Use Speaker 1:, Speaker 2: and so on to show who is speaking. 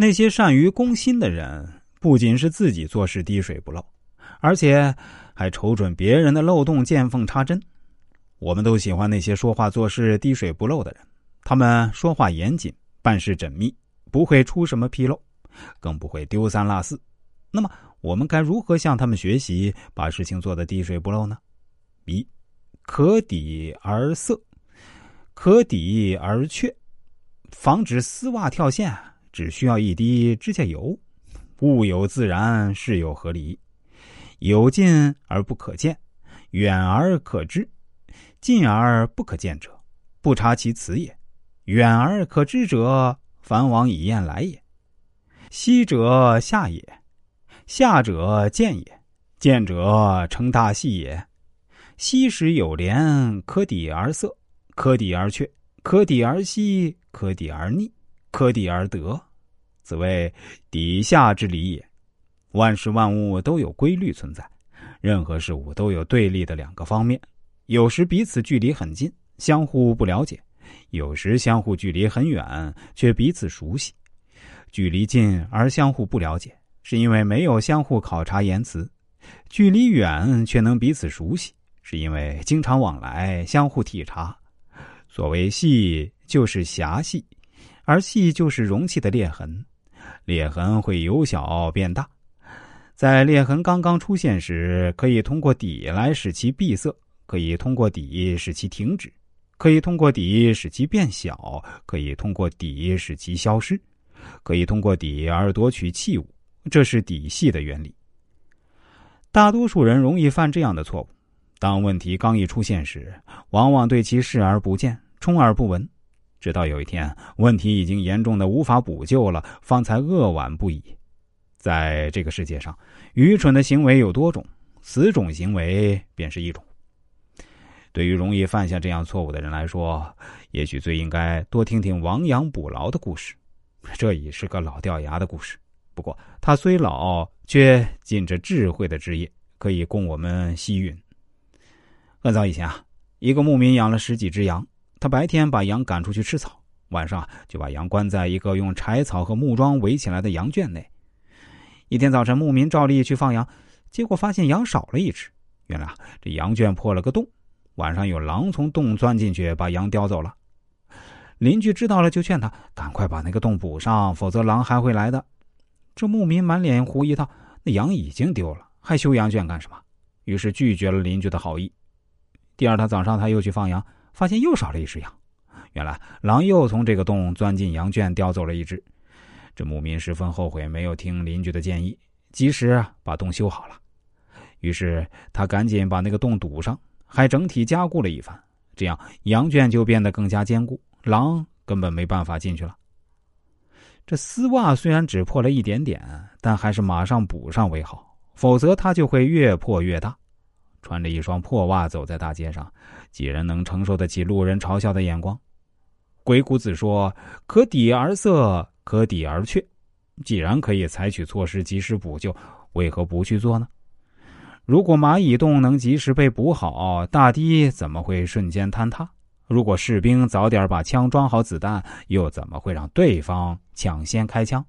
Speaker 1: 那些善于攻心的人，不仅是自己做事滴水不漏，而且还瞅准别人的漏洞，见缝插针。我们都喜欢那些说话做事滴水不漏的人，他们说话严谨，办事缜密，不会出什么纰漏，更不会丢三落四。那么，我们该如何向他们学习，把事情做得滴水不漏呢？一，可抵而色，可抵而却，防止丝袜跳线。只需要一滴指甲油，物有自然，事有合理，有近而不可见，远而可知，近而不可见者，不察其辞也；远而可知者，凡往以验来也。昔者下也，下者见也，见者成大器也。昔时有连，可抵而塞，可抵而却，可抵而息，可抵而逆，可抵而得。此谓底下之理也。万事万物都有规律存在，任何事物都有对立的两个方面，有时彼此距离很近，相互不了解；有时相互距离很远，却彼此熟悉。距离近而相互不了解，是因为没有相互考察言辞；距离远却能彼此熟悉，是因为经常往来，相互体察。所谓细，就是狭细，而细就是容器的裂痕。裂痕会由小变大，在裂痕刚刚出现时，可以通过底来使其闭塞，可以通过底使其停止，可以通过底使其变小，可以通过底使其消失，可以通过底而夺取器物，这是底细的原理。大多数人容易犯这样的错误：当问题刚一出现时，往往对其视而不见，充耳不闻。直到有一天，问题已经严重的无法补救了，方才扼腕不已。在这个世界上，愚蠢的行为有多种，此种行为便是一种。对于容易犯下这样错误的人来说，也许最应该多听听亡羊补牢的故事。这已是个老掉牙的故事，不过它虽老，却尽着智慧的汁液，可以供我们吸吮。很早以前啊，一个牧民养了十几只羊。他白天把羊赶出去吃草，晚上就把羊关在一个用柴草和木桩围起来的羊圈内。一天早晨，牧民照例去放羊，结果发现羊少了一只。原来这羊圈破了个洞，晚上有狼从洞钻进去，把羊叼走了。邻居知道了，就劝他赶快把那个洞补上，否则狼还会来的。这牧民满脸狐疑道：“那羊已经丢了，还修羊圈干什么？”于是拒绝了邻居的好意。第二天早上，他又去放羊。发现又少了一只羊，原来狼又从这个洞钻进羊圈，叼走了一只。这牧民十分后悔没有听邻居的建议，及时把洞修好了。于是他赶紧把那个洞堵上，还整体加固了一番，这样羊圈就变得更加坚固，狼根本没办法进去了。这丝袜虽然只破了一点点，但还是马上补上为好，否则它就会越破越大。穿着一双破袜走在大街上，几人能承受得起路人嘲笑的眼光？鬼谷子说：“可抵而塞，可抵而却。”既然可以采取措施及时补救，为何不去做呢？如果蚂蚁洞能及时被补好，大堤怎么会瞬间坍塌？如果士兵早点把枪装好子弹，又怎么会让对方抢先开枪？